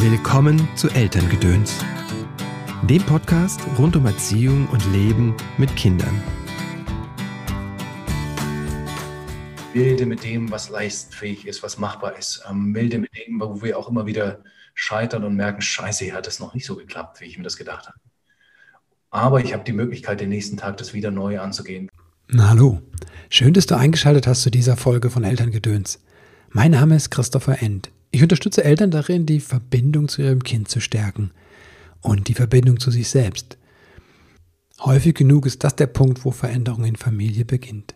Willkommen zu Elterngedöns, dem Podcast rund um Erziehung und Leben mit Kindern. Milde mit dem, was leistungsfähig ist, was machbar ist. Ähm, milde mit dem, wo wir auch immer wieder scheitern und merken, scheiße, hier hat es noch nicht so geklappt, wie ich mir das gedacht habe. Aber ich habe die Möglichkeit, den nächsten Tag das wieder neu anzugehen. Na, hallo, schön, dass du eingeschaltet hast zu dieser Folge von Elterngedöns. Mein Name ist Christopher End. Ich unterstütze Eltern darin, die Verbindung zu ihrem Kind zu stärken und die Verbindung zu sich selbst. Häufig genug ist das der Punkt, wo Veränderung in Familie beginnt.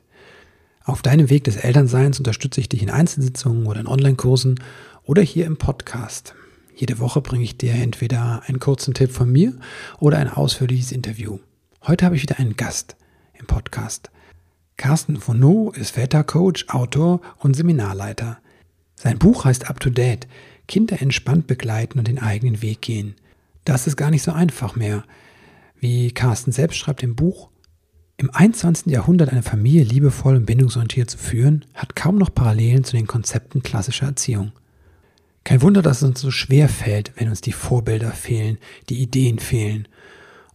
Auf deinem Weg des Elternseins unterstütze ich dich in Einzelsitzungen oder in Online-Kursen oder hier im Podcast. Jede Woche bringe ich dir entweder einen kurzen Tipp von mir oder ein ausführliches Interview. Heute habe ich wieder einen Gast im Podcast. Carsten No ist Vätercoach, Autor und Seminarleiter. Sein Buch heißt Up to Date, Kinder entspannt begleiten und den eigenen Weg gehen. Das ist gar nicht so einfach mehr. Wie Carsten selbst schreibt im Buch, im 21. Jahrhundert eine Familie liebevoll und bindungsorientiert zu führen, hat kaum noch Parallelen zu den Konzepten klassischer Erziehung. Kein Wunder, dass es uns so schwer fällt, wenn uns die Vorbilder fehlen, die Ideen fehlen.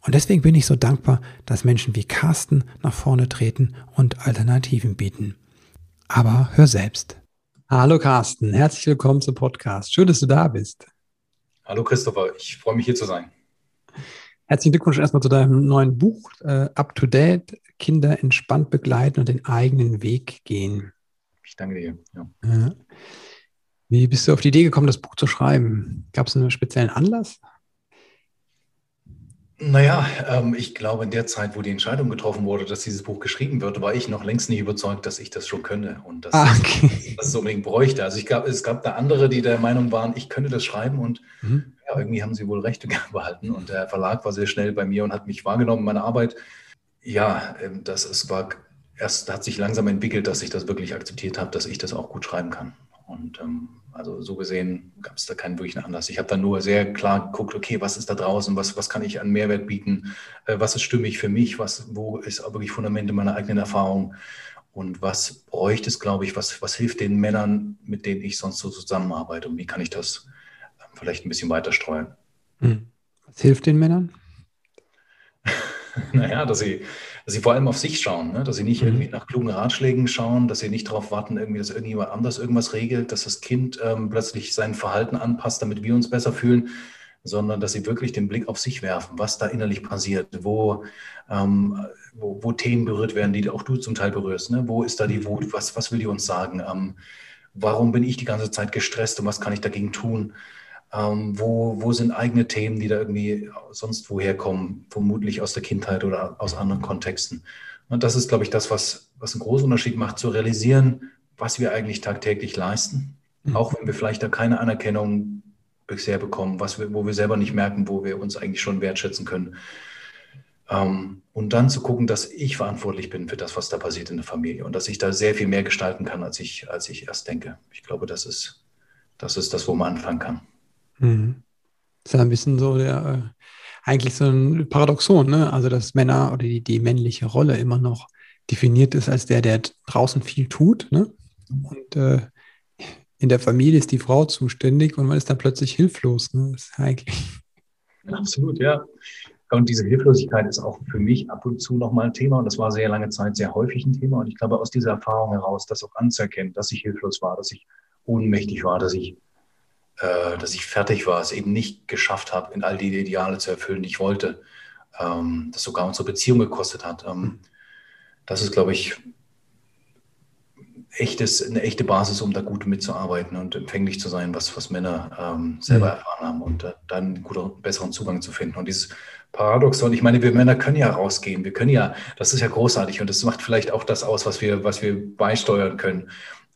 Und deswegen bin ich so dankbar, dass Menschen wie Carsten nach vorne treten und Alternativen bieten. Aber hör selbst. Hallo Carsten, herzlich willkommen zum Podcast. Schön, dass du da bist. Hallo Christopher, ich freue mich hier zu sein. Herzlichen Glückwunsch erstmal zu deinem neuen Buch, äh, Up to Date, Kinder entspannt begleiten und den eigenen Weg gehen. Ich danke dir. Ja. Ja. Wie bist du auf die Idee gekommen, das Buch zu schreiben? Gab es einen speziellen Anlass? Naja, ähm, ich glaube, in der Zeit, wo die Entscheidung getroffen wurde, dass dieses Buch geschrieben wird, war ich noch längst nicht überzeugt, dass ich das schon könne und dass, ah, okay. dass es unbedingt bräuchte. Also ich gab, es gab da andere, die der Meinung waren, ich könnte das schreiben und mhm. ja, irgendwie haben sie wohl Rechte behalten. Und der Verlag war sehr schnell bei mir und hat mich wahrgenommen, meine Arbeit. Ja, ähm, das es war erst hat sich langsam entwickelt, dass ich das wirklich akzeptiert habe, dass ich das auch gut schreiben kann. Und ähm, also so gesehen gab es da keinen wirklichen Anlass. Ich habe dann nur sehr klar geguckt, okay, was ist da draußen, was, was kann ich an Mehrwert bieten, äh, was ist stimmig für mich, was, wo ist auch wirklich Fundamente meiner eigenen Erfahrung und was bräuchte es, glaube ich, was, was hilft den Männern, mit denen ich sonst so zusammenarbeite und wie kann ich das äh, vielleicht ein bisschen weiter streuen. Hm. Was hilft den Männern? naja, dass sie, dass sie vor allem auf sich schauen, ne? dass sie nicht mhm. irgendwie nach klugen Ratschlägen schauen, dass sie nicht darauf warten, irgendwie, dass irgendjemand anders irgendwas regelt, dass das Kind ähm, plötzlich sein Verhalten anpasst, damit wir uns besser fühlen, sondern dass sie wirklich den Blick auf sich werfen, was da innerlich passiert, wo, ähm, wo, wo, Themen berührt werden, die auch du zum Teil berührst. Ne? Wo ist da die Wut? Was, was will die uns sagen? Ähm, warum bin ich die ganze Zeit gestresst und was kann ich dagegen tun? Ähm, wo, wo sind eigene Themen, die da irgendwie sonst woher kommen, vermutlich aus der Kindheit oder aus anderen Kontexten. Und das ist, glaube ich, das, was, was einen großen Unterschied macht, zu realisieren, was wir eigentlich tagtäglich leisten, mhm. auch wenn wir vielleicht da keine Anerkennung bisher bekommen, was wir, wo wir selber nicht merken, wo wir uns eigentlich schon wertschätzen können. Ähm, und dann zu gucken, dass ich verantwortlich bin für das, was da passiert in der Familie und dass ich da sehr viel mehr gestalten kann, als ich, als ich erst denke. Ich glaube, das ist, das ist das, wo man anfangen kann. Mhm. Das ist ja ein bisschen so der, äh, eigentlich so ein Paradoxon, ne? Also, dass Männer oder die, die männliche Rolle immer noch definiert ist als der, der draußen viel tut, ne? Und äh, in der Familie ist die Frau zuständig und man ist dann plötzlich hilflos. Ne? Das ist eigentlich. Absolut, ja. Und diese Hilflosigkeit ist auch für mich ab und zu nochmal ein Thema und das war sehr lange Zeit sehr häufig ein Thema. Und ich glaube, aus dieser Erfahrung heraus, das auch anzuerkennen, dass ich hilflos war, dass ich ohnmächtig war, dass ich äh, dass ich fertig war, es eben nicht geschafft habe, in all die Ideale zu erfüllen, die ich wollte, ähm, das sogar unsere Beziehung gekostet hat. Ähm, das ist, glaube ich, echtes, eine echte Basis, um da gut mitzuarbeiten und empfänglich zu sein, was, was Männer ähm, selber mhm. erfahren haben und äh, dann einen guten, besseren Zugang zu finden. Und dieses Paradoxon, ich meine, wir Männer können ja rausgehen, wir können ja, das ist ja großartig und das macht vielleicht auch das aus, was wir, was wir beisteuern können.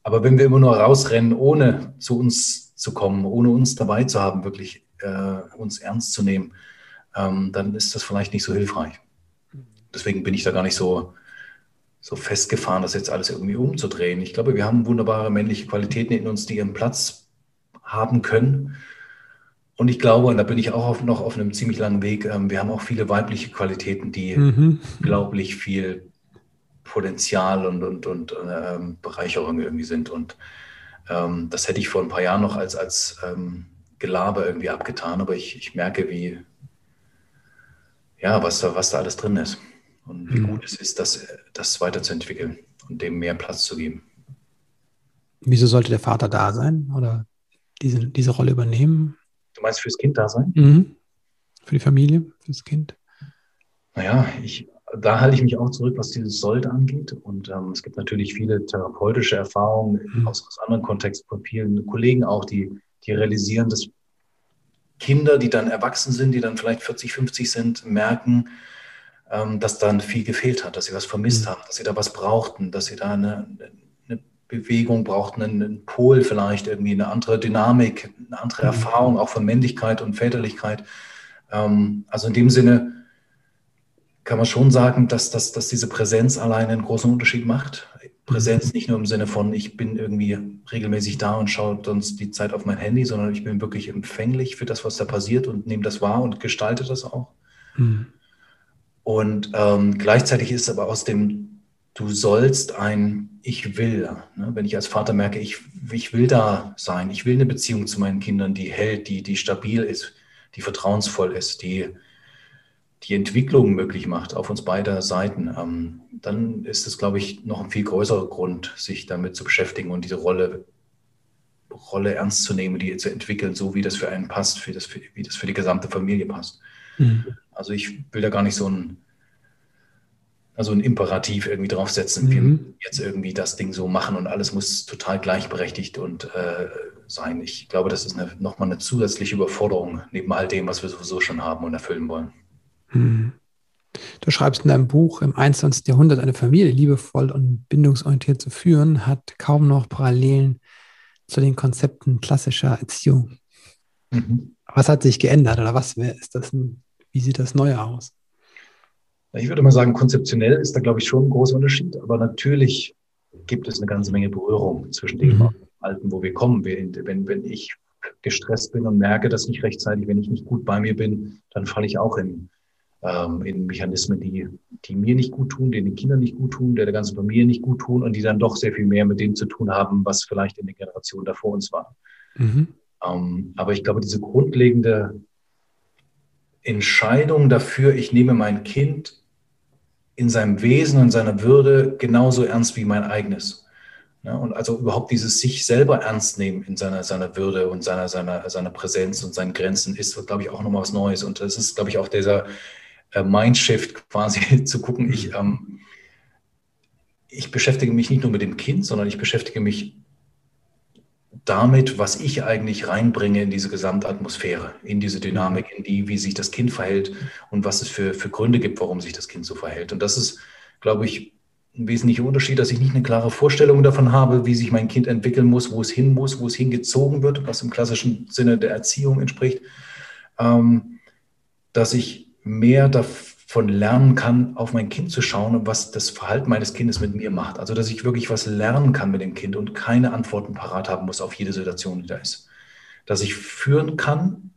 Aber wenn wir immer nur rausrennen, ohne zu uns zu kommen, ohne uns dabei zu haben, wirklich äh, uns ernst zu nehmen, ähm, dann ist das vielleicht nicht so hilfreich. Deswegen bin ich da gar nicht so, so festgefahren, das jetzt alles irgendwie umzudrehen. Ich glaube, wir haben wunderbare männliche Qualitäten in uns, die ihren Platz haben können. Und ich glaube, und da bin ich auch auf, noch auf einem ziemlich langen Weg, ähm, wir haben auch viele weibliche Qualitäten, die mhm. unglaublich viel Potenzial und, und, und ähm, Bereicherung irgendwie sind. Und ähm, das hätte ich vor ein paar Jahren noch als, als ähm, Gelaber irgendwie abgetan, aber ich, ich merke, wie, ja, was da, was da alles drin ist und wie mhm. gut es ist, das, das weiterzuentwickeln und dem mehr Platz zu geben. Wieso sollte der Vater da sein oder diese, diese Rolle übernehmen? Du meinst fürs Kind da sein? Mhm. Für die Familie, fürs Kind? Naja, ich, da halte ich mich auch zurück, was dieses Sollte angeht. Und ähm, es gibt natürlich viele therapeutische Erfahrungen mhm. aus, aus, anderen Kontexten von vielen Kollegen auch, die, die realisieren, dass Kinder, die dann erwachsen sind, die dann vielleicht 40, 50 sind, merken, ähm, dass dann viel gefehlt hat, dass sie was vermisst mhm. haben, dass sie da was brauchten, dass sie da eine, eine Bewegung brauchten, einen Pol vielleicht, irgendwie eine andere Dynamik, eine andere mhm. Erfahrung auch von Männlichkeit und Väterlichkeit. Ähm, also in dem Sinne, kann man schon sagen, dass, dass, dass diese Präsenz alleine einen großen Unterschied macht. Präsenz nicht nur im Sinne von, ich bin irgendwie regelmäßig da und schaue sonst die Zeit auf mein Handy, sondern ich bin wirklich empfänglich für das, was da passiert und nehme das wahr und gestalte das auch. Mhm. Und ähm, gleichzeitig ist aber aus dem, du sollst ein Ich will. Ne? Wenn ich als Vater merke, ich, ich will da sein, ich will eine Beziehung zu meinen Kindern, die hält, die, die stabil ist, die vertrauensvoll ist, die, die Entwicklung möglich macht auf uns beide Seiten, ähm, dann ist es, glaube ich, noch ein viel größerer Grund, sich damit zu beschäftigen und diese Rolle, Rolle ernst zu nehmen, die zu entwickeln, so wie das für einen passt, für das, für, wie das für die gesamte Familie passt. Mhm. Also ich will da gar nicht so ein, also ein Imperativ irgendwie draufsetzen, mhm. wir jetzt irgendwie das Ding so machen und alles muss total gleichberechtigt und äh, sein. Ich glaube, das ist eine, nochmal eine zusätzliche Überforderung neben all dem, was wir sowieso schon haben und erfüllen wollen. Hm. Du schreibst in deinem Buch, im 21. Jahrhundert eine Familie liebevoll und bindungsorientiert zu führen, hat kaum noch Parallelen zu den Konzepten klassischer Erziehung. Mhm. Was hat sich geändert oder was ist das? Wie sieht das Neue aus? Ich würde mal sagen, konzeptionell ist da, glaube ich, schon ein großer Unterschied, aber natürlich gibt es eine ganze Menge Berührung zwischen dem mhm. Alten, wo wir kommen. Wenn, wenn ich gestresst bin und merke das nicht rechtzeitig, wenn ich nicht gut bei mir bin, dann falle ich auch in ähm, in Mechanismen, die, die mir nicht gut tun, die den Kindern nicht gut tun, der der ganzen Familie nicht gut tun und die dann doch sehr viel mehr mit dem zu tun haben, was vielleicht in den Generationen davor uns war. Mhm. Ähm, aber ich glaube, diese grundlegende Entscheidung dafür, ich nehme mein Kind in seinem Wesen und seiner Würde genauso ernst wie mein eigenes. Ja, und also überhaupt dieses sich selber ernst nehmen in seiner, seiner Würde und seiner, seiner, seiner Präsenz und seinen Grenzen ist, glaube ich, auch nochmal was Neues. Und das ist, glaube ich, auch dieser, äh, Mindshift quasi zu gucken. Ich, ähm, ich beschäftige mich nicht nur mit dem Kind, sondern ich beschäftige mich damit, was ich eigentlich reinbringe in diese Gesamtatmosphäre, in diese Dynamik, in die, wie sich das Kind verhält und was es für, für Gründe gibt, warum sich das Kind so verhält. Und das ist, glaube ich, ein wesentlicher Unterschied, dass ich nicht eine klare Vorstellung davon habe, wie sich mein Kind entwickeln muss, wo es hin muss, wo es hingezogen wird, was im klassischen Sinne der Erziehung entspricht, ähm, dass ich mehr davon lernen kann, auf mein Kind zu schauen was das Verhalten meines Kindes mit mir macht. Also, dass ich wirklich was lernen kann mit dem Kind und keine Antworten parat haben muss auf jede Situation, die da ist. Dass ich führen kann,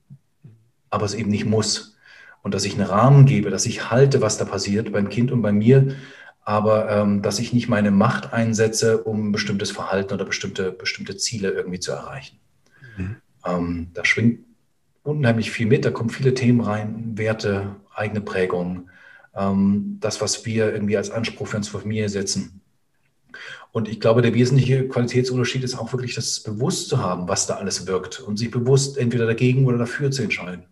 aber es eben nicht muss. Und dass ich einen Rahmen gebe, dass ich halte, was da passiert beim Kind und bei mir, aber ähm, dass ich nicht meine Macht einsetze, um ein bestimmtes Verhalten oder bestimmte, bestimmte Ziele irgendwie zu erreichen. Mhm. Ähm, da schwingt unheimlich viel mit. Da kommen viele Themen rein, Werte, eigene Prägung, ähm, das, was wir irgendwie als Anspruch für unsere Familie setzen. Und ich glaube, der wesentliche Qualitätsunterschied ist auch wirklich das bewusst zu haben, was da alles wirkt und sich bewusst entweder dagegen oder dafür zu entscheiden.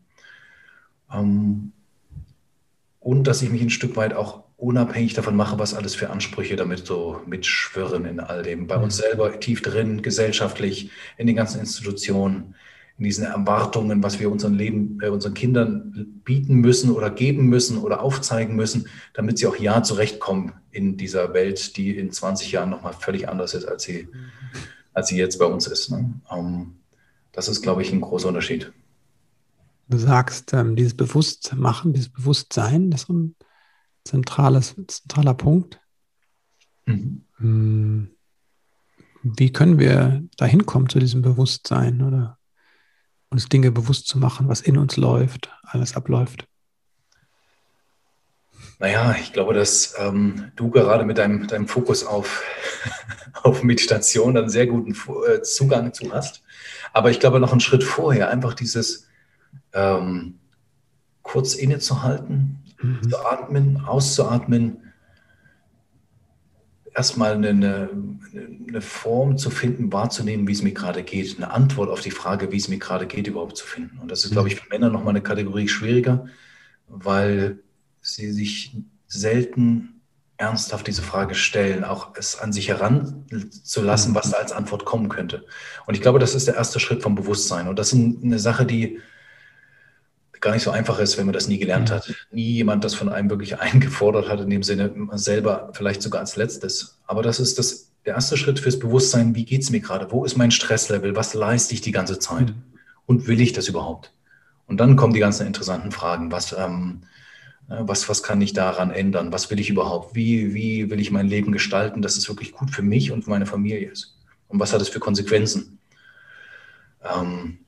Ähm, und dass ich mich ein Stück weit auch unabhängig davon mache, was alles für Ansprüche damit so mitschwirren in all dem. Bei uns mhm. selber tief drin, gesellschaftlich, in den ganzen Institutionen, in diesen Erwartungen, was wir unseren Leben, äh, unseren Kindern bieten müssen oder geben müssen oder aufzeigen müssen, damit sie auch ja zurechtkommen in dieser Welt, die in 20 Jahren nochmal völlig anders ist, als sie, als sie jetzt bei uns ist. Ne? Ähm, das ist, glaube ich, ein großer Unterschied. Du sagst, ähm, dieses Bewusstmachen, dieses Bewusstsein, das ist ein zentrales, zentraler Punkt. Mhm. Hm. Wie können wir da hinkommen zu diesem Bewusstsein? Oder uns Dinge bewusst zu machen, was in uns läuft, alles abläuft. Naja, ich glaube, dass ähm, du gerade mit deinem, deinem Fokus auf, auf Meditation einen sehr guten äh, Zugang zu hast. Aber ich glaube, noch einen Schritt vorher, einfach dieses ähm, kurz innezuhalten, mhm. zu atmen, auszuatmen, erstmal eine, eine, eine, Form zu finden, wahrzunehmen, wie es mir gerade geht, eine Antwort auf die Frage, wie es mir gerade geht, überhaupt zu finden. Und das ist, glaube ich, für Männer nochmal eine Kategorie schwieriger, weil sie sich selten ernsthaft diese Frage stellen, auch es an sich heranzulassen, was da als Antwort kommen könnte. Und ich glaube, das ist der erste Schritt vom Bewusstsein. Und das ist eine Sache, die gar nicht so einfach ist, wenn man das nie gelernt mhm. hat. Nie jemand das von einem wirklich eingefordert hat, in dem Sinne selber vielleicht sogar als letztes. Aber das ist das, der erste Schritt fürs Bewusstsein, wie geht es mir gerade? Wo ist mein Stresslevel? Was leiste ich die ganze Zeit? Mhm. Und will ich das überhaupt? Und dann kommen die ganzen interessanten Fragen. Was, ähm, äh, was, was kann ich daran ändern? Was will ich überhaupt? Wie, wie will ich mein Leben gestalten, dass es wirklich gut für mich und meine Familie ist? Und was hat es für Konsequenzen? Ähm,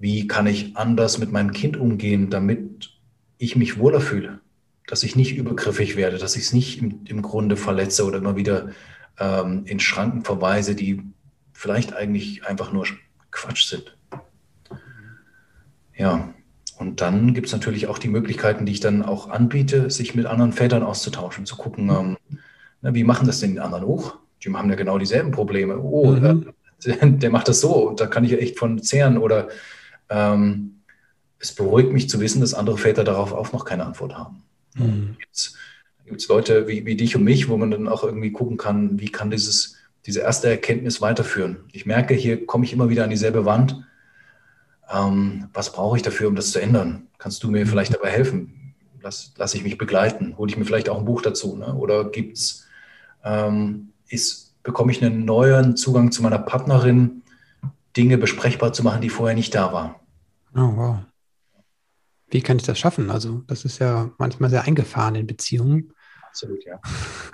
wie kann ich anders mit meinem Kind umgehen, damit ich mich wohler fühle, dass ich nicht übergriffig werde, dass ich es nicht im, im, Grunde verletze oder immer wieder ähm, in Schranken verweise, die vielleicht eigentlich einfach nur Quatsch sind. Ja, und dann gibt es natürlich auch die Möglichkeiten, die ich dann auch anbiete, sich mit anderen Vätern auszutauschen, zu gucken, ähm, na, wie machen das denn die anderen auch? Die haben ja genau dieselben Probleme. Oh, mhm. äh, der macht das so da kann ich ja echt von zehren oder ähm, es beruhigt mich zu wissen, dass andere Väter darauf auch noch keine Antwort haben. Mhm. Da gibt es Leute wie, wie dich und mich, wo man dann auch irgendwie gucken kann, wie kann dieses, diese erste Erkenntnis weiterführen. Ich merke, hier komme ich immer wieder an dieselbe Wand. Ähm, was brauche ich dafür, um das zu ändern? Kannst du mir vielleicht dabei helfen? Lass, lass ich mich begleiten? Hole ich mir vielleicht auch ein Buch dazu? Ne? Oder gibt's, ähm, ist, bekomme ich einen neuen Zugang zu meiner Partnerin, Dinge besprechbar zu machen, die vorher nicht da waren? Oh, wow. Wie kann ich das schaffen? Also, das ist ja manchmal sehr eingefahren in Beziehungen. Absolut, ja.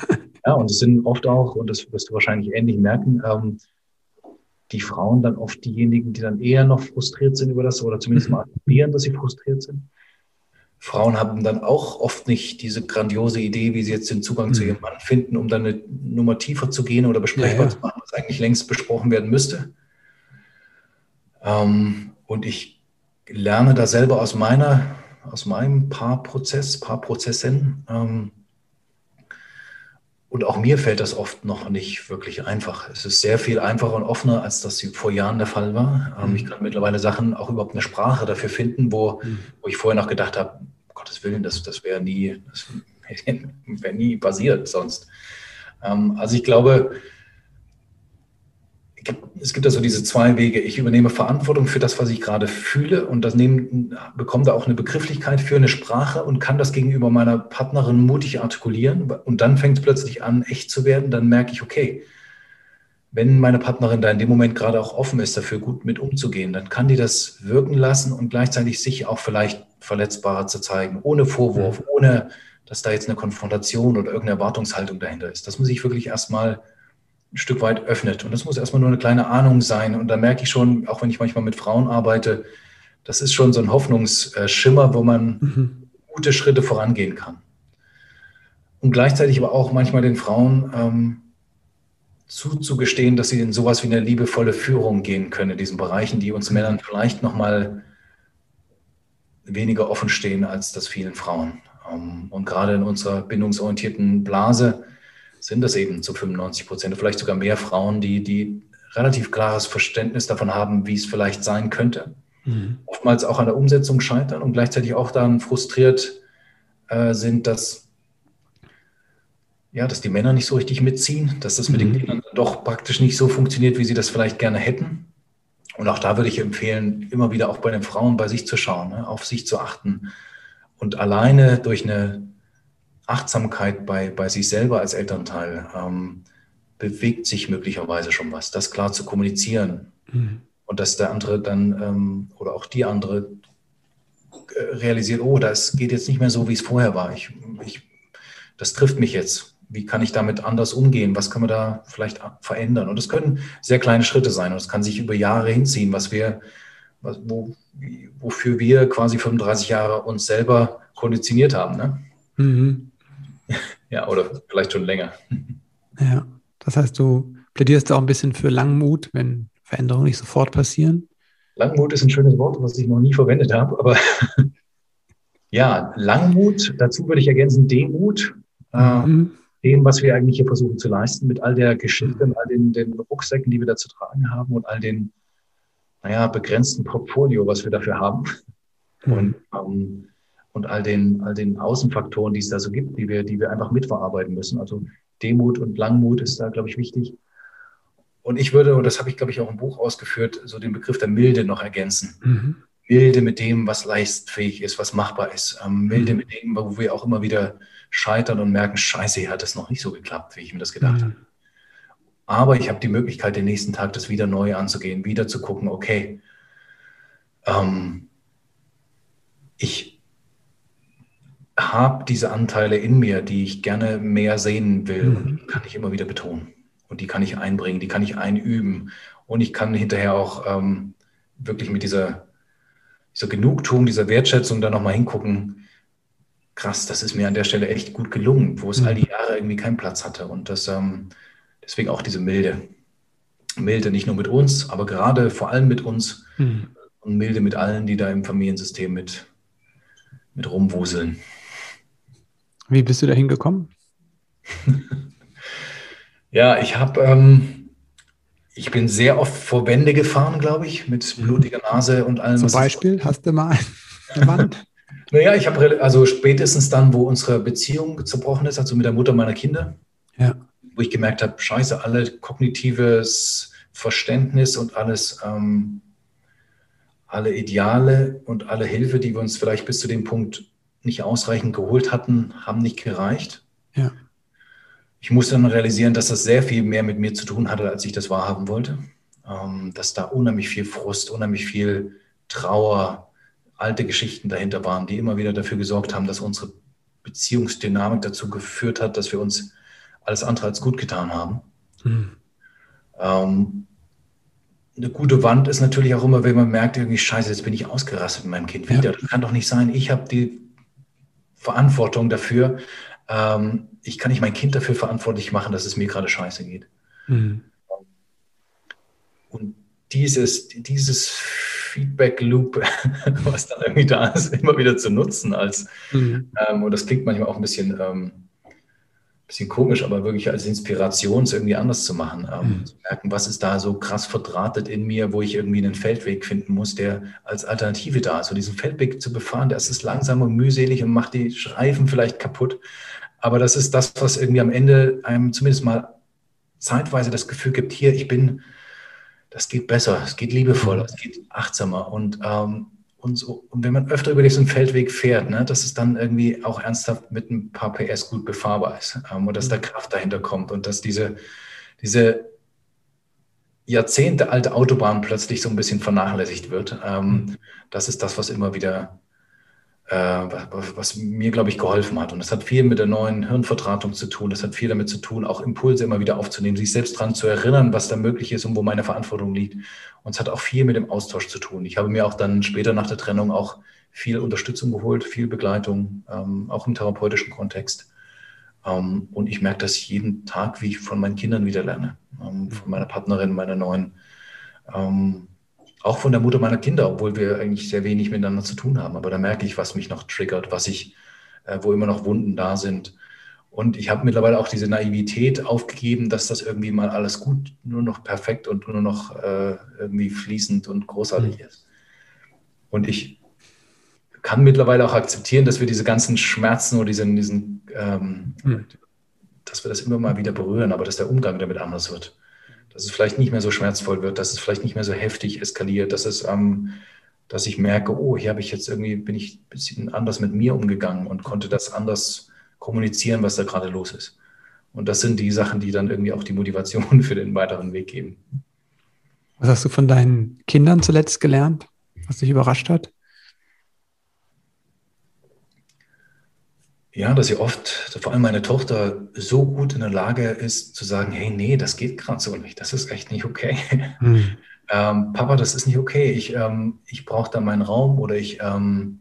ja, und es sind oft auch, und das wirst du wahrscheinlich ähnlich merken, ähm, die Frauen dann oft diejenigen, die dann eher noch frustriert sind über das oder zumindest mal akzeptieren, dass sie frustriert sind. Frauen haben dann auch oft nicht diese grandiose Idee, wie sie jetzt den Zugang mhm. zu ihrem Mann finden, um dann eine Nummer tiefer zu gehen oder besprechbar ja, ja. zu machen, was eigentlich längst besprochen werden müsste. Ähm, und ich lerne da selber aus meiner, aus meinem Paarprozess, Paarprozessen. Ähm, und auch mir fällt das oft noch nicht wirklich einfach. Es ist sehr viel einfacher und offener, als das vor Jahren der Fall war. Ähm, mhm. Ich kann mittlerweile Sachen, auch überhaupt eine Sprache dafür finden, wo, mhm. wo ich vorher noch gedacht habe, um Gottes Willen, das, das wäre nie, das wäre nie passiert sonst. Ähm, also ich glaube, es gibt also diese zwei Wege. Ich übernehme Verantwortung für das, was ich gerade fühle und das nehmen, bekomme da auch eine Begrifflichkeit für eine Sprache und kann das gegenüber meiner Partnerin mutig artikulieren. Und dann fängt es plötzlich an, echt zu werden. Dann merke ich, okay, wenn meine Partnerin da in dem Moment gerade auch offen ist, dafür gut mit umzugehen, dann kann die das wirken lassen und gleichzeitig sich auch vielleicht verletzbarer zu zeigen, ohne Vorwurf, ohne dass da jetzt eine Konfrontation oder irgendeine Erwartungshaltung dahinter ist. Das muss ich wirklich erstmal ein Stück weit öffnet. Und das muss erstmal nur eine kleine Ahnung sein. Und da merke ich schon, auch wenn ich manchmal mit Frauen arbeite, das ist schon so ein Hoffnungsschimmer, wo man mhm. gute Schritte vorangehen kann. Und gleichzeitig aber auch manchmal den Frauen ähm, zuzugestehen, dass sie in sowas wie eine liebevolle Führung gehen können in diesen Bereichen, die uns Männern vielleicht nochmal weniger offen stehen als das vielen Frauen. Ähm, und gerade in unserer bindungsorientierten Blase sind das eben zu 95 Prozent, vielleicht sogar mehr Frauen, die, die relativ klares Verständnis davon haben, wie es vielleicht sein könnte. Mhm. Oftmals auch an der Umsetzung scheitern und gleichzeitig auch dann frustriert äh, sind, dass, ja, dass die Männer nicht so richtig mitziehen, dass das mit mhm. den Kindern doch praktisch nicht so funktioniert, wie sie das vielleicht gerne hätten. Und auch da würde ich empfehlen, immer wieder auch bei den Frauen bei sich zu schauen, ne, auf sich zu achten und alleine durch eine Achtsamkeit bei, bei sich selber als Elternteil ähm, bewegt sich möglicherweise schon was, das klar zu kommunizieren mhm. und dass der andere dann ähm, oder auch die andere äh, realisiert, oh, das geht jetzt nicht mehr so, wie es vorher war. Ich, ich, das trifft mich jetzt. Wie kann ich damit anders umgehen? Was können wir da vielleicht verändern? Und das können sehr kleine Schritte sein und es kann sich über Jahre hinziehen, was wir, was, wo, wofür wir quasi 35 Jahre uns selber konditioniert haben. Ne? Mhm. Ja, oder vielleicht schon länger. Ja, das heißt, du plädierst auch ein bisschen für Langmut, wenn Veränderungen nicht sofort passieren. Langmut ist ein schönes Wort, was ich noch nie verwendet habe, aber ja, Langmut, dazu würde ich ergänzen Demut. Äh, mhm. dem, was wir eigentlich hier versuchen zu leisten, mit all der Geschichte und all den, den Rucksäcken, die wir da zu tragen haben und all den, naja, begrenzten Portfolio, was wir dafür haben. Mhm. Und ähm, und all den, all den Außenfaktoren, die es da so gibt, die wir, die wir einfach mitverarbeiten müssen. Also Demut und Langmut ist da, glaube ich, wichtig. Und ich würde, und das habe ich, glaube ich, auch im Buch ausgeführt, so den Begriff der Milde noch ergänzen. Mhm. Milde mit dem, was leistfähig ist, was machbar ist. Ähm, milde mhm. mit dem, wo wir auch immer wieder scheitern und merken, scheiße, hier hat das noch nicht so geklappt, wie ich mir das gedacht mhm. habe. Aber ich habe die Möglichkeit, den nächsten Tag das wieder neu anzugehen, wieder zu gucken, okay, ähm, ich, habe diese Anteile in mir, die ich gerne mehr sehen will. Mhm. Und die kann ich immer wieder betonen. Und die kann ich einbringen, die kann ich einüben. Und ich kann hinterher auch ähm, wirklich mit dieser, dieser Genugtuung, dieser Wertschätzung da nochmal hingucken. Krass, das ist mir an der Stelle echt gut gelungen, wo es mhm. all die Jahre irgendwie keinen Platz hatte. Und das, ähm, deswegen auch diese Milde. Milde nicht nur mit uns, aber gerade vor allem mit uns mhm. und milde mit allen, die da im Familiensystem mit, mit rumwuseln. Wie bist du da hingekommen? ja, ich habe, ähm, ich bin sehr oft vor Wände gefahren, glaube ich, mit mhm. blutiger Nase und allem. Zum Beispiel, hast du mal eine Wand? naja, ich habe also spätestens dann, wo unsere Beziehung zerbrochen ist, also mit der Mutter meiner Kinder, ja. wo ich gemerkt habe, scheiße, alle kognitives Verständnis und alles, ähm, alle Ideale und alle Hilfe, die wir uns vielleicht bis zu dem Punkt nicht ausreichend geholt hatten, haben nicht gereicht. Ja. Ich musste dann realisieren, dass das sehr viel mehr mit mir zu tun hatte, als ich das wahrhaben wollte. Ähm, dass da unheimlich viel Frust, unheimlich viel Trauer, alte Geschichten dahinter waren, die immer wieder dafür gesorgt haben, dass unsere Beziehungsdynamik dazu geführt hat, dass wir uns alles andere als gut getan haben. Mhm. Ähm, eine gute Wand ist natürlich auch immer, wenn man merkt, irgendwie scheiße, jetzt bin ich ausgerastet mit meinem Kind wieder. Ja. Das kann doch nicht sein. Ich habe die Verantwortung dafür. Ähm, ich kann nicht mein Kind dafür verantwortlich machen, dass es mir gerade scheiße geht. Mhm. Und dieses, dieses Feedback-Loop, was dann irgendwie da ist, immer wieder zu nutzen als, mhm. ähm, und das klingt manchmal auch ein bisschen ähm, bisschen komisch, aber wirklich als Inspiration, es irgendwie anders zu machen. Ähm, mhm. Zu merken, was ist da so krass verdrahtet in mir, wo ich irgendwie einen Feldweg finden muss, der als Alternative da ist. Und diesen Feldweg zu befahren, das ist langsam und mühselig und macht die Streifen vielleicht kaputt. Aber das ist das, was irgendwie am Ende einem zumindest mal zeitweise das Gefühl gibt, hier, ich bin, das geht besser, es geht liebevoller, mhm. es geht achtsamer. Und ähm, und, so, und wenn man öfter über diesen Feldweg fährt, ne, dass es dann irgendwie auch ernsthaft mit ein paar PS gut befahrbar ist ähm, und dass da Kraft dahinter kommt und dass diese, diese Jahrzehnte alte Autobahn plötzlich so ein bisschen vernachlässigt wird. Ähm, mhm. das ist das, was immer wieder was, was, mir, glaube ich, geholfen hat. Und das hat viel mit der neuen Hirnvertratung zu tun. Das hat viel damit zu tun, auch Impulse immer wieder aufzunehmen, sich selbst daran zu erinnern, was da möglich ist und wo meine Verantwortung liegt. Und es hat auch viel mit dem Austausch zu tun. Ich habe mir auch dann später nach der Trennung auch viel Unterstützung geholt, viel Begleitung, ähm, auch im therapeutischen Kontext. Ähm, und ich merke das jeden Tag, wie ich von meinen Kindern wieder lerne, ähm, von meiner Partnerin, meiner neuen. Auch von der Mutter meiner Kinder, obwohl wir eigentlich sehr wenig miteinander zu tun haben. Aber da merke ich, was mich noch triggert, was ich, äh, wo immer noch Wunden da sind. Und ich habe mittlerweile auch diese Naivität aufgegeben, dass das irgendwie mal alles gut, nur noch perfekt und nur noch äh, irgendwie fließend und großartig mhm. ist. Und ich kann mittlerweile auch akzeptieren, dass wir diese ganzen Schmerzen oder diesen, diesen ähm, mhm. dass wir das immer mal wieder berühren, aber dass der Umgang damit anders wird dass es vielleicht nicht mehr so schmerzvoll wird, dass es vielleicht nicht mehr so heftig eskaliert, dass es, ähm, dass ich merke, oh, hier habe ich jetzt irgendwie, bin ich ein bisschen anders mit mir umgegangen und konnte das anders kommunizieren, was da gerade los ist. Und das sind die Sachen, die dann irgendwie auch die Motivation für den weiteren Weg geben. Was hast du von deinen Kindern zuletzt gelernt, was dich überrascht hat? Ja, dass sie oft, vor allem meine Tochter, so gut in der Lage ist zu sagen, hey, nee, das geht gerade so nicht, das ist echt nicht okay. Hm. Ähm, Papa, das ist nicht okay, ich, ähm, ich brauche da meinen Raum oder ich, ähm,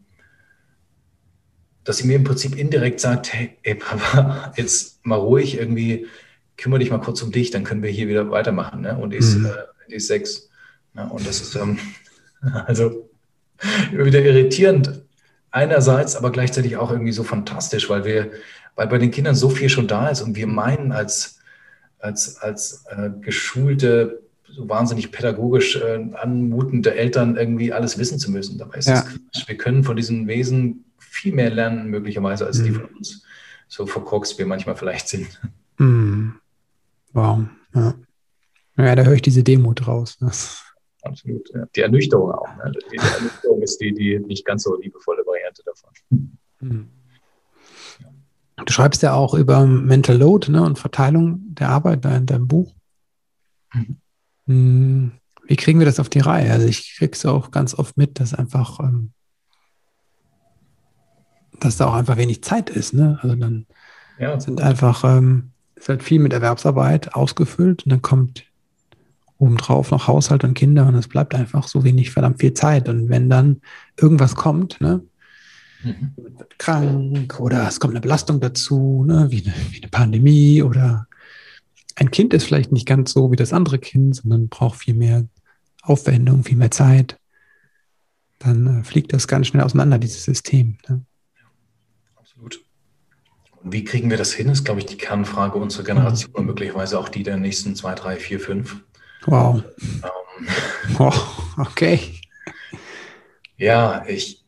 dass sie mir im Prinzip indirekt sagt, hey, ey Papa, jetzt mal ruhig, irgendwie kümmere dich mal kurz um dich, dann können wir hier wieder weitermachen. Ne? Und die ist, mhm. äh, die ist sechs. Ne? Und das ist ähm, also immer wieder irritierend einerseits, aber gleichzeitig auch irgendwie so fantastisch, weil wir, weil bei den Kindern so viel schon da ist und wir meinen als, als, als äh, geschulte, so wahnsinnig pädagogisch äh, anmutende Eltern irgendwie alles wissen zu müssen. Dabei ist ja. das Wir können von diesen Wesen viel mehr lernen, möglicherweise, als mhm. die von uns so verkorkst wir manchmal vielleicht sind. Mhm. Wow, ja. Ja, da höre ich diese Demut raus. Absolut. Ja. Die Ernüchterung auch. Ne? Die, die, Ernüchterung ist die, die nicht ganz so liebevolle Variante davon. Mhm. Du schreibst ja auch über Mental Load ne, und Verteilung der Arbeit in deinem Buch. Mhm. Hm, wie kriegen wir das auf die Reihe? Also ich kriege es auch ganz oft mit, dass einfach, ähm, dass da auch einfach wenig Zeit ist. Ne? Also dann ja. sind einfach, ähm, ist halt viel mit Erwerbsarbeit ausgefüllt und dann kommt obendrauf noch Haushalt und Kinder und es bleibt einfach so wenig verdammt viel Zeit. Und wenn dann irgendwas kommt, ne, mhm. wird krank oder es kommt eine Belastung dazu, ne, wie, eine, wie eine Pandemie oder ein Kind ist vielleicht nicht ganz so wie das andere Kind, sondern braucht viel mehr Aufwendung, viel mehr Zeit, dann äh, fliegt das ganz schnell auseinander, dieses System. Ne? absolut. Und wie kriegen wir das hin, ist, glaube ich, die Kernfrage unserer Generation mhm. und möglicherweise auch die der nächsten zwei, drei, vier, fünf. Wow. Ähm, oh, okay. Ja, ich,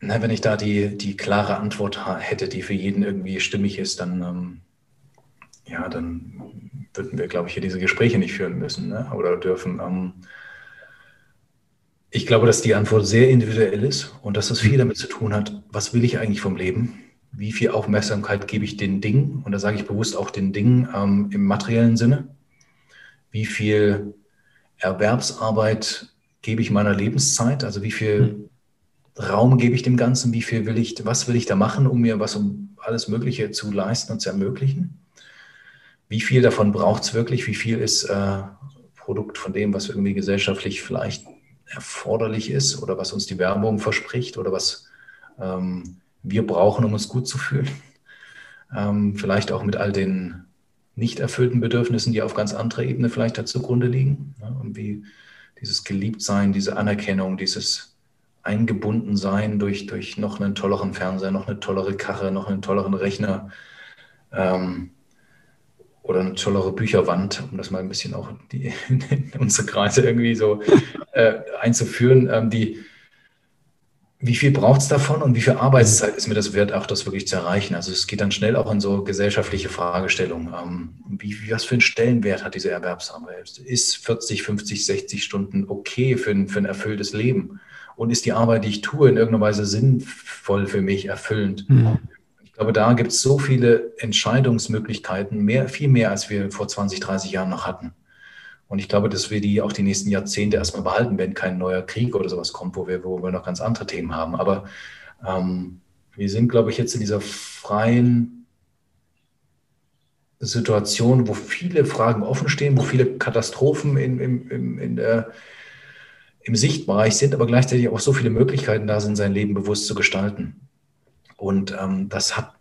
na, wenn ich da die, die klare Antwort hätte, die für jeden irgendwie stimmig ist, dann, ähm, ja, dann würden wir, glaube ich, hier diese Gespräche nicht führen müssen ne? oder dürfen. Ähm, ich glaube, dass die Antwort sehr individuell ist und dass das viel damit zu tun hat, was will ich eigentlich vom Leben? Wie viel Aufmerksamkeit gebe ich den Dingen? Und da sage ich bewusst auch den Dingen ähm, im materiellen Sinne wie viel Erwerbsarbeit gebe ich meiner Lebenszeit, also wie viel mhm. Raum gebe ich dem Ganzen, wie viel will ich, was will ich da machen, um mir was um alles Mögliche zu leisten und zu ermöglichen? Wie viel davon braucht es wirklich? Wie viel ist äh, Produkt von dem, was irgendwie gesellschaftlich vielleicht erforderlich ist oder was uns die Werbung verspricht oder was ähm, wir brauchen, um uns gut zu fühlen? Ähm, vielleicht auch mit all den nicht erfüllten Bedürfnissen, die auf ganz anderer Ebene vielleicht da zugrunde liegen. Ja, und wie dieses Geliebtsein, diese Anerkennung, dieses Eingebundensein durch, durch noch einen tolleren Fernseher, noch eine tollere Karre, noch einen tolleren Rechner ähm, oder eine tollere Bücherwand, um das mal ein bisschen auch die, in unsere Kreise irgendwie so äh, einzuführen, ähm, die, wie viel braucht es davon und wie viel Arbeitszeit ist mir das wert, auch das wirklich zu erreichen? Also es geht dann schnell auch in so gesellschaftliche Fragestellungen. Ähm, wie, was für einen Stellenwert hat diese Erwerbsarbeit? Ist 40, 50, 60 Stunden okay für für ein erfülltes Leben? Und ist die Arbeit, die ich tue, in irgendeiner Weise sinnvoll für mich, erfüllend? Mhm. Ich glaube, da gibt es so viele Entscheidungsmöglichkeiten, mehr, viel mehr, als wir vor 20, 30 Jahren noch hatten. Und ich glaube, dass wir die auch die nächsten Jahrzehnte erstmal behalten, wenn kein neuer Krieg oder sowas kommt, wo wir, wo wir noch ganz andere Themen haben. Aber ähm, wir sind, glaube ich, jetzt in dieser freien Situation, wo viele Fragen offen stehen, wo viele Katastrophen in, in, in, in der, im Sichtbereich sind, aber gleichzeitig auch so viele Möglichkeiten da sind, sein Leben bewusst zu gestalten. Und ähm, das hat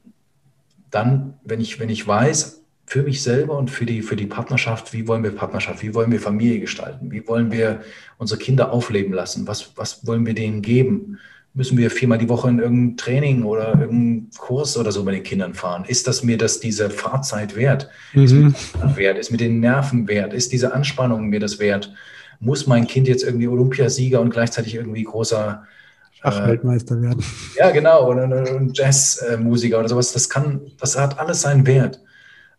dann, wenn ich, wenn ich weiß, für mich selber und für die, für die Partnerschaft, wie wollen wir Partnerschaft, wie wollen wir Familie gestalten, wie wollen wir unsere Kinder aufleben lassen, was, was wollen wir denen geben? Müssen wir viermal die Woche in irgendein Training oder irgendeinen Kurs oder so bei den Kindern fahren? Ist das mir das diese Fahrzeit wert? Mhm. Ist mir das wert? Ist mir den Nerven wert? Ist diese Anspannung mir das wert? Muss mein Kind jetzt irgendwie Olympiasieger und gleichzeitig irgendwie großer Schachweltmeister äh, werden? Ja, genau, oder, oder Jazzmusiker oder sowas. Das kann, das hat alles seinen Wert.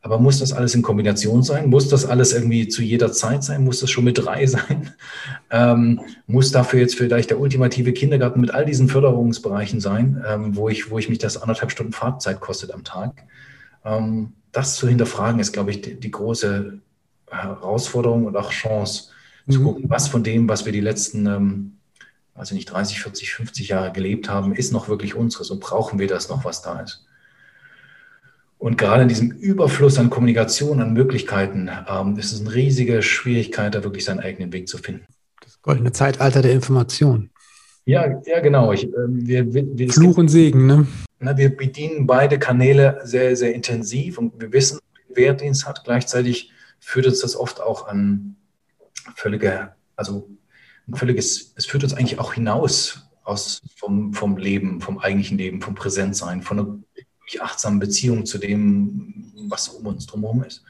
Aber muss das alles in Kombination sein? Muss das alles irgendwie zu jeder Zeit sein? Muss das schon mit drei sein? Ähm, muss dafür jetzt vielleicht der ultimative Kindergarten mit all diesen Förderungsbereichen sein, ähm, wo, ich, wo ich mich das anderthalb Stunden Fahrtzeit kostet am Tag? Ähm, das zu hinterfragen ist, glaube ich, die, die, große Herausforderung und auch Chance, mhm. zu gucken, was von dem, was wir die letzten, ähm, also nicht 30, 40, 50 Jahre gelebt haben, ist noch wirklich unseres und brauchen wir das noch, was da ist? Und gerade in diesem Überfluss an Kommunikation, an Möglichkeiten, ähm, ist es eine riesige Schwierigkeit, da wirklich seinen eigenen Weg zu finden. Das goldene Zeitalter der Information. Ja, ja, genau. Ich, äh, wir, wir, Fluch und Segen, ne? Na, wir bedienen beide Kanäle sehr, sehr intensiv und wir wissen, wer Dienst hat. Gleichzeitig führt uns das oft auch an völlige, also ein völliges, es führt uns eigentlich auch hinaus aus vom, vom Leben, vom eigentlichen Leben, vom Präsentsein, von einer achtsamen Beziehung zu dem, was um uns drumherum ist.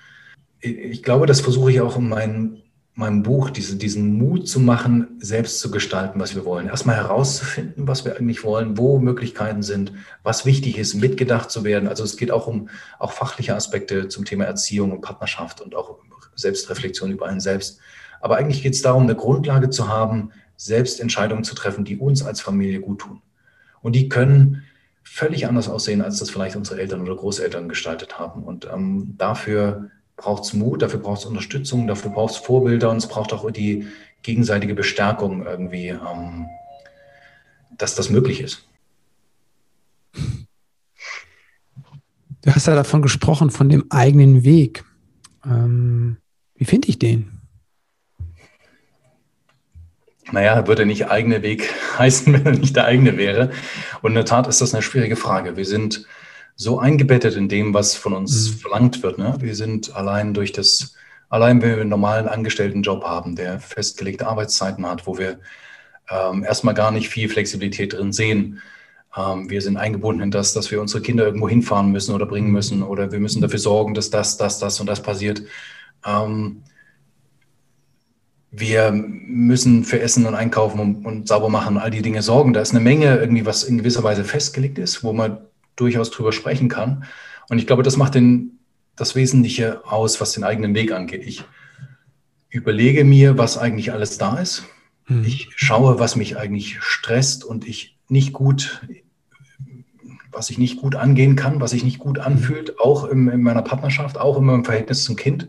Ich glaube, das versuche ich auch in meinen meinem Buch, diese, diesen Mut zu machen, selbst zu gestalten, was wir wollen. Erstmal herauszufinden, was wir eigentlich wollen, wo Möglichkeiten sind, was wichtig ist, mitgedacht zu werden. Also es geht auch um auch fachliche Aspekte zum Thema Erziehung und Partnerschaft und auch Selbstreflexion über einen selbst. Aber eigentlich geht es darum, eine Grundlage zu haben, selbst Entscheidungen zu treffen, die uns als Familie gut tun. Und die können völlig anders aussehen, als das vielleicht unsere Eltern oder Großeltern gestaltet haben. Und ähm, dafür braucht es Mut, dafür braucht es Unterstützung, dafür braucht es Vorbilder und es braucht auch die gegenseitige Bestärkung irgendwie, ähm, dass das möglich ist. Du hast ja davon gesprochen, von dem eigenen Weg. Ähm, wie finde ich den? Naja, würde nicht eigene Weg heißen, wenn er nicht der eigene wäre. Und in der Tat ist das eine schwierige Frage. Wir sind so eingebettet in dem, was von uns mhm. verlangt wird. Ne? Wir sind allein durch das, allein wenn wir einen normalen Angestelltenjob haben, der festgelegte Arbeitszeiten hat, wo wir ähm, erstmal gar nicht viel Flexibilität drin sehen. Ähm, wir sind eingebunden in das, dass wir unsere Kinder irgendwo hinfahren müssen oder bringen müssen oder wir müssen dafür sorgen, dass das, das, das und das passiert. Ähm, wir müssen für Essen und Einkaufen und, und sauber machen und all die Dinge sorgen. Da ist eine Menge irgendwie, was in gewisser Weise festgelegt ist, wo man durchaus drüber sprechen kann. Und ich glaube, das macht den, das Wesentliche aus, was den eigenen Weg angeht. Ich überlege mir, was eigentlich alles da ist. Mhm. Ich schaue, was mich eigentlich stresst und ich nicht gut, was ich nicht gut angehen kann, was sich nicht gut anfühlt, auch in, in meiner Partnerschaft, auch in meinem Verhältnis zum Kind.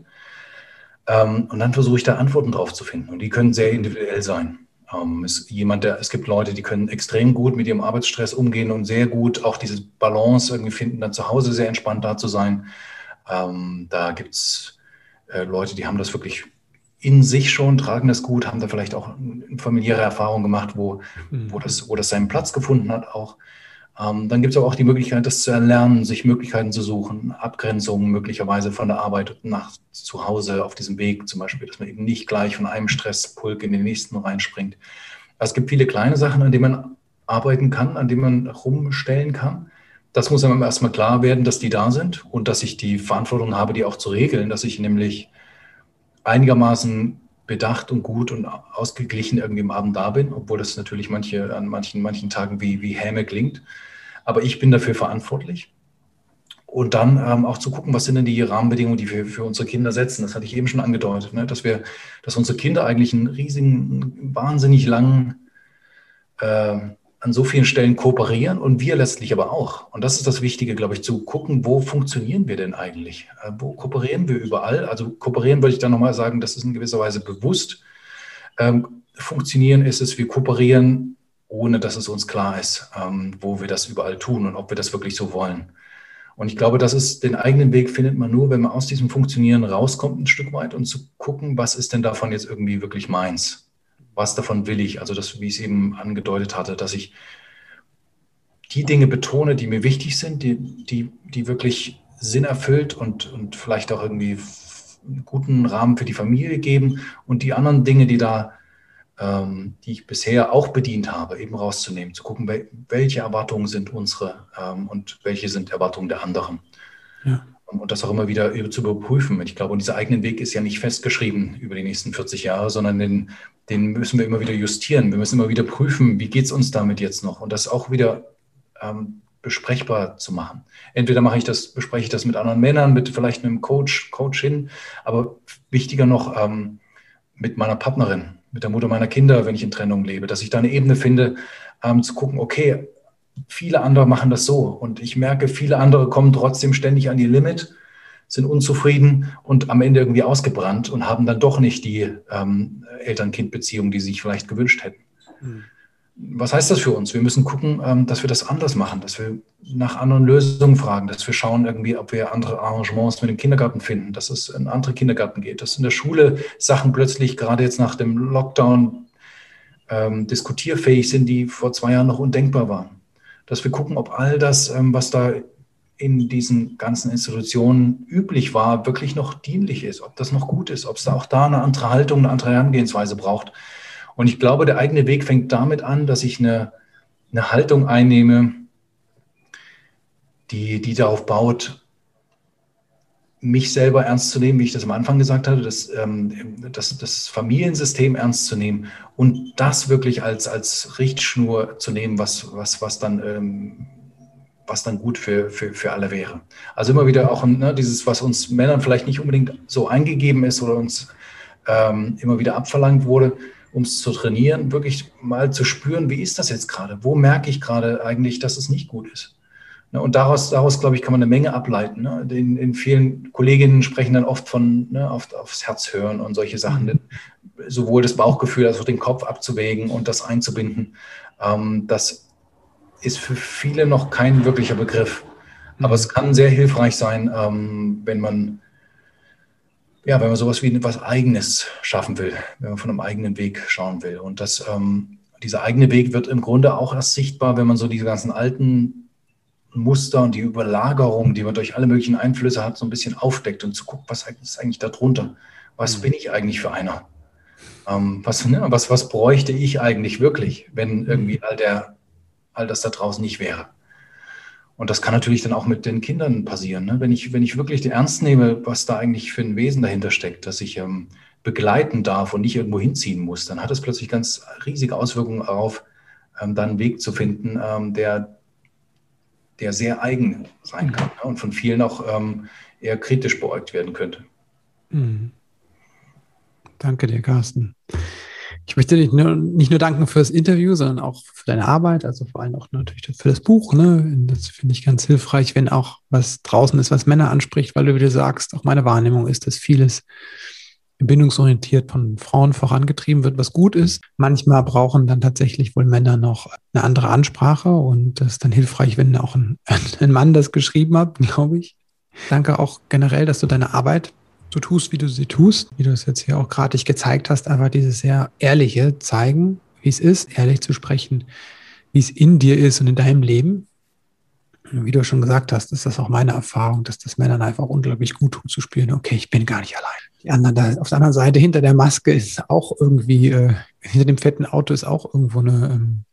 Ähm, und dann versuche ich da Antworten drauf zu finden. Und die können sehr individuell sein. Ähm, es, jemand, der, es gibt Leute, die können extrem gut mit ihrem Arbeitsstress umgehen und sehr gut auch diese Balance irgendwie finden, dann zu Hause sehr entspannt da zu sein. Ähm, da gibt es äh, Leute, die haben das wirklich in sich schon, tragen das gut, haben da vielleicht auch familiäre Erfahrungen gemacht, wo, mhm. wo, das, wo das seinen Platz gefunden hat auch. Ähm, dann gibt es aber auch die Möglichkeit, das zu erlernen, sich Möglichkeiten zu suchen, Abgrenzungen möglicherweise von der Arbeit nach zu Hause auf diesem Weg zum Beispiel, dass man eben nicht gleich von einem Stresspulk in den nächsten reinspringt. Es gibt viele kleine Sachen, an denen man arbeiten kann, an denen man rumstellen kann. Das muss einem erstmal klar werden, dass die da sind und dass ich die Verantwortung habe, die auch zu regeln, dass ich nämlich einigermaßen bedacht und gut und ausgeglichen irgendwie am Abend da bin, obwohl das natürlich manche, an manchen, manchen Tagen wie, wie Häme klingt. Aber ich bin dafür verantwortlich. Und dann ähm, auch zu gucken, was sind denn die Rahmenbedingungen, die wir für unsere Kinder setzen. Das hatte ich eben schon angedeutet, ne? dass wir, dass unsere Kinder eigentlich einen riesigen, wahnsinnig langen, äh, an so vielen Stellen kooperieren und wir letztlich aber auch. Und das ist das Wichtige, glaube ich, zu gucken, wo funktionieren wir denn eigentlich? Äh, wo kooperieren wir überall? Also kooperieren würde ich dann nochmal sagen, das ist in gewisser Weise bewusst. Ähm, funktionieren ist es, wir kooperieren ohne dass es uns klar ist, ähm, wo wir das überall tun und ob wir das wirklich so wollen. Und ich glaube, das ist den eigenen Weg findet man nur, wenn man aus diesem Funktionieren rauskommt ein Stück weit und zu gucken, was ist denn davon jetzt irgendwie wirklich meins? Was davon will ich? Also das, wie ich es eben angedeutet hatte, dass ich die Dinge betone, die mir wichtig sind, die, die, die wirklich Sinn erfüllt und, und vielleicht auch irgendwie einen guten Rahmen für die Familie geben und die anderen Dinge, die da ähm, die ich bisher auch bedient habe, eben rauszunehmen, zu gucken, welche Erwartungen sind unsere ähm, und welche sind Erwartungen der anderen. Ja. Und das auch immer wieder zu überprüfen. Ich glaube, dieser eigene Weg ist ja nicht festgeschrieben über die nächsten 40 Jahre, sondern den, den müssen wir immer wieder justieren. Wir müssen immer wieder prüfen, wie geht es uns damit jetzt noch? Und das auch wieder ähm, besprechbar zu machen. Entweder mache ich das, bespreche ich das mit anderen Männern, mit vielleicht einem Coach, Coachin, aber wichtiger noch ähm, mit meiner Partnerin, mit der Mutter meiner Kinder, wenn ich in Trennung lebe, dass ich da eine Ebene finde, ähm, zu gucken, okay, viele andere machen das so und ich merke, viele andere kommen trotzdem ständig an ihr Limit, sind unzufrieden und am Ende irgendwie ausgebrannt und haben dann doch nicht die ähm, Eltern-Kind-Beziehung, die sie sich vielleicht gewünscht hätten. Mhm was heißt das für uns? Wir müssen gucken, ähm, dass wir das anders machen, dass wir nach anderen Lösungen fragen, dass wir schauen irgendwie, ob wir andere Arrangements mit dem Kindergarten finden, dass es in andere Kindergarten geht, dass in der Schule Sachen plötzlich gerade jetzt nach dem Lockdown ähm, diskutierfähig sind, die vor zwei Jahren noch undenkbar waren. Dass wir gucken, ob all das, ähm, was da in diesen ganzen Institutionen üblich war, wirklich noch dienlich ist, ob das noch gut ist, ob es da auch da eine andere Haltung, eine andere Herangehensweise braucht. Und ich glaube, der eigene Weg fängt damit an, dass ich eine, eine Haltung einnehme, die, die darauf baut, mich selber ernst zu nehmen, wie ich das am Anfang gesagt hatte, das, ähm, das, das Familiensystem ernst zu nehmen und das wirklich als, als Richtschnur zu nehmen, was, was, was, dann, ähm, was dann gut für, für, für alle wäre. Also immer wieder auch ne, dieses, was uns Männern vielleicht nicht unbedingt so eingegeben ist oder uns ähm, immer wieder abverlangt wurde, um es zu trainieren, wirklich mal zu spüren, wie ist das jetzt gerade? Wo merke ich gerade eigentlich, dass es nicht gut ist? Ne, und daraus, daraus, glaube ich, kann man eine Menge ableiten. Ne? In, in vielen Kolleginnen sprechen dann oft von ne, oft aufs Herz hören und solche Sachen. Mhm. Sowohl das Bauchgefühl als auch den Kopf abzuwägen und das einzubinden. Ähm, das ist für viele noch kein wirklicher Begriff. Mhm. Aber es kann sehr hilfreich sein, ähm, wenn man ja, wenn man sowas wie etwas Eigenes schaffen will, wenn man von einem eigenen Weg schauen will. Und das, ähm, dieser eigene Weg wird im Grunde auch erst sichtbar, wenn man so diese ganzen alten Muster und die Überlagerung, die man durch alle möglichen Einflüsse hat, so ein bisschen aufdeckt und zu gucken, was ist eigentlich darunter? Was mhm. bin ich eigentlich für einer? Ähm, was, ne, was, was bräuchte ich eigentlich wirklich, wenn irgendwie all, der, all das da draußen nicht wäre? Und das kann natürlich dann auch mit den Kindern passieren. Ne? Wenn, ich, wenn ich wirklich ernst nehme, was da eigentlich für ein Wesen dahinter steckt, dass ich ähm, begleiten darf und nicht irgendwo hinziehen muss, dann hat es plötzlich ganz riesige Auswirkungen darauf, ähm, dann einen Weg zu finden, ähm, der der sehr eigen sein kann ne? und von vielen auch ähm, eher kritisch beäugt werden könnte. Mhm. Danke dir, Carsten. Ich möchte dich nur, nicht nur danken für das Interview, sondern auch für deine Arbeit, also vor allem auch natürlich für das Buch. Ne? Das finde ich ganz hilfreich, wenn auch was draußen ist, was Männer anspricht, weil du wieder sagst, auch meine Wahrnehmung ist, dass vieles bindungsorientiert von Frauen vorangetrieben wird, was gut ist. Manchmal brauchen dann tatsächlich wohl Männer noch eine andere Ansprache und das ist dann hilfreich, wenn auch ein, ein Mann das geschrieben hat, glaube ich. Danke auch generell, dass du deine Arbeit so tust, wie du sie tust, wie du es jetzt hier auch gerade gezeigt hast, einfach dieses sehr ehrliche zeigen, wie es ist, ehrlich zu sprechen, wie es in dir ist und in deinem Leben. Wie du schon gesagt hast, ist das auch meine Erfahrung, dass das Männern einfach unglaublich gut tut zu spüren, okay, ich bin gar nicht allein die anderen da, auf der anderen Seite hinter der Maske ist auch irgendwie, äh, hinter dem fetten Auto ist auch irgendwo eine, ähm,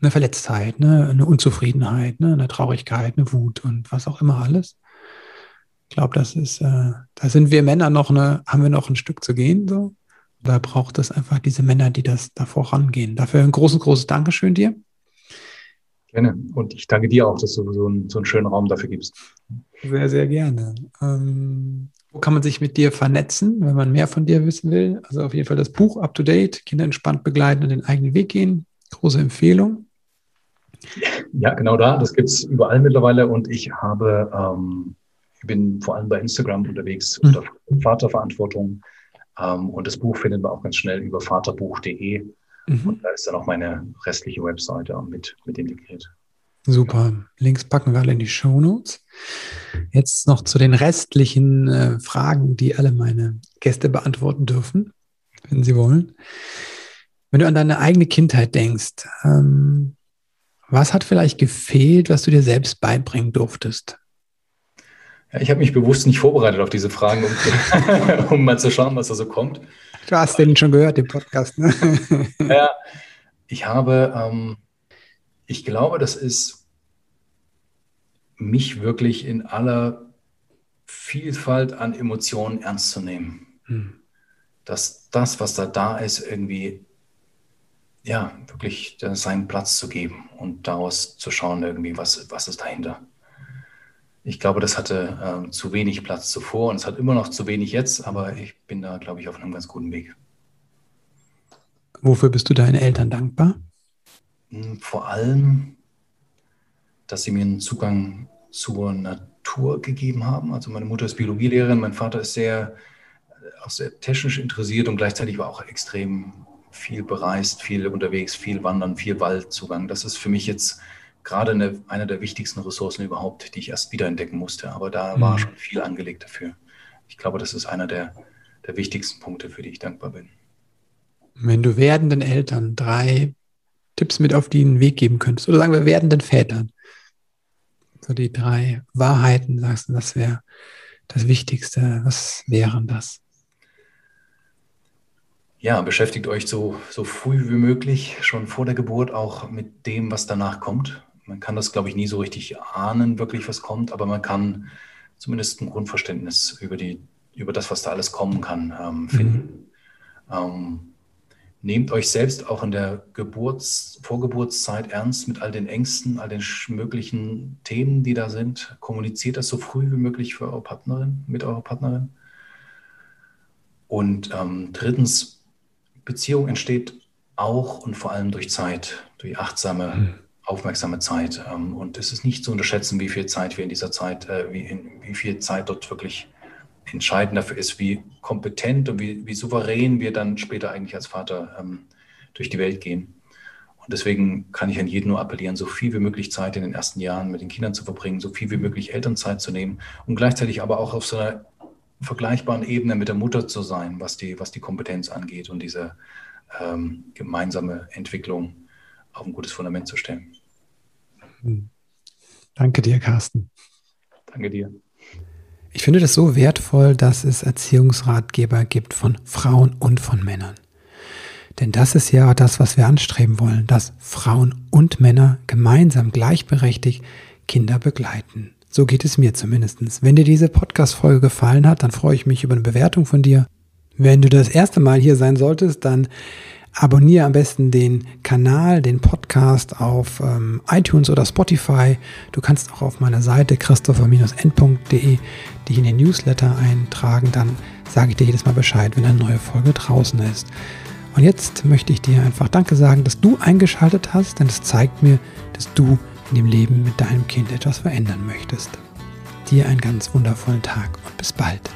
eine Verletztheit, ne? eine Unzufriedenheit, ne? eine Traurigkeit, eine Wut und was auch immer alles. Ich glaube, das ist, äh, da sind wir Männer noch eine, haben wir noch ein Stück zu gehen. So. Da braucht es einfach diese Männer, die das da vorangehen. Dafür ein großes, großes Dankeschön dir. Gerne. Und ich danke dir auch, dass du so einen, so einen schönen Raum dafür gibst. Sehr, sehr gerne. Ähm, wo kann man sich mit dir vernetzen, wenn man mehr von dir wissen will? Also auf jeden Fall das Buch Up to Date, Kinder entspannt begleiten und den eigenen Weg gehen. Große Empfehlung. Ja, genau da. Das gibt es überall mittlerweile und ich habe, ähm, ich bin vor allem bei Instagram unterwegs mhm. unter Vaterverantwortung. Ähm, und das Buch findet man auch ganz schnell über vaterbuch.de. Mhm. Und da ist dann auch meine restliche Webseite mit, mit integriert. Super. Links packen wir alle in die Show Notes. Jetzt noch zu den restlichen äh, Fragen, die alle meine Gäste beantworten dürfen, wenn sie wollen. Wenn du an deine eigene Kindheit denkst, ähm, was hat vielleicht gefehlt, was du dir selbst beibringen durftest? Ja, ich habe mich bewusst nicht vorbereitet auf diese Fragen, um, um, mal zu schauen, was da so kommt. Du hast den schon gehört, den Podcast. Ne? ja, ich habe, ähm, ich glaube, das ist mich wirklich in aller Vielfalt an Emotionen ernst zu nehmen. Hm. Dass das, was da da ist, irgendwie, ja, wirklich seinen Platz zu geben und daraus zu schauen, irgendwie, was, was ist dahinter. Ich glaube, das hatte äh, zu wenig Platz zuvor und es hat immer noch zu wenig jetzt, aber ich bin da, glaube ich, auf einem ganz guten Weg. Wofür bist du deinen Eltern dankbar? Hm, vor allem dass sie mir einen Zugang zur Natur gegeben haben. Also meine Mutter ist Biologielehrerin, mein Vater ist sehr, äh, auch sehr technisch interessiert und gleichzeitig war auch extrem viel bereist, viel unterwegs, viel wandern, viel Waldzugang. Das ist für mich jetzt gerade eine, eine der wichtigsten Ressourcen überhaupt, die ich erst wiederentdecken musste. Aber da mhm. war schon viel angelegt dafür. Ich glaube, das ist einer der, der wichtigsten Punkte, für die ich dankbar bin. Wenn du werdenden Eltern drei Tipps mit auf den Weg geben könntest? Oder sagen wir werdenden Vätern? So die drei Wahrheiten, sagst du, das wäre das Wichtigste. Was wären das? Ja, beschäftigt euch so, so früh wie möglich, schon vor der Geburt, auch mit dem, was danach kommt. Man kann das, glaube ich, nie so richtig ahnen, wirklich, was kommt, aber man kann zumindest ein Grundverständnis über, die, über das, was da alles kommen kann, ähm, mhm. finden. Mhm. Ähm, nehmt euch selbst auch in der Geburts-, Vorgeburtszeit ernst mit all den Ängsten, all den möglichen Themen, die da sind. Kommuniziert das so früh wie möglich für eure Partnerin, mit eurer Partnerin. Und ähm, drittens, Beziehung entsteht auch und vor allem durch Zeit, durch achtsame, mhm. Aufmerksame Zeit. Ähm, und es ist nicht zu unterschätzen, wie viel Zeit wir in dieser Zeit, äh, wie, in, wie viel Zeit dort wirklich entscheidend dafür ist, wie kompetent und wie, wie souverän wir dann später eigentlich als Vater ähm, durch die Welt gehen. Und deswegen kann ich an jeden nur appellieren, so viel wie möglich Zeit in den ersten Jahren mit den Kindern zu verbringen, so viel wie möglich Elternzeit zu nehmen und gleichzeitig aber auch auf so einer vergleichbaren Ebene mit der Mutter zu sein, was die, was die Kompetenz angeht und diese ähm, gemeinsame Entwicklung auf ein gutes Fundament zu stellen. Hm. Danke dir, Carsten. Danke dir. Ich finde das so wertvoll, dass es Erziehungsratgeber gibt von Frauen und von Männern. Denn das ist ja das, was wir anstreben wollen, dass Frauen und Männer gemeinsam gleichberechtigt Kinder begleiten. So geht es mir zumindest. Wenn dir diese Podcast-Folge gefallen hat, dann freue ich mich über eine Bewertung von dir. Wenn du das erste Mal hier sein solltest, dann abonniere am besten den Kanal, den Podcast auf ähm, iTunes oder Spotify. Du kannst auch auf meiner Seite christopher-end.de dich in den Newsletter eintragen. Dann sage ich dir jedes Mal Bescheid, wenn eine neue Folge draußen ist. Und jetzt möchte ich dir einfach Danke sagen, dass du eingeschaltet hast, denn es zeigt mir, dass du in dem Leben mit deinem Kind etwas verändern möchtest. Dir einen ganz wundervollen Tag und bis bald.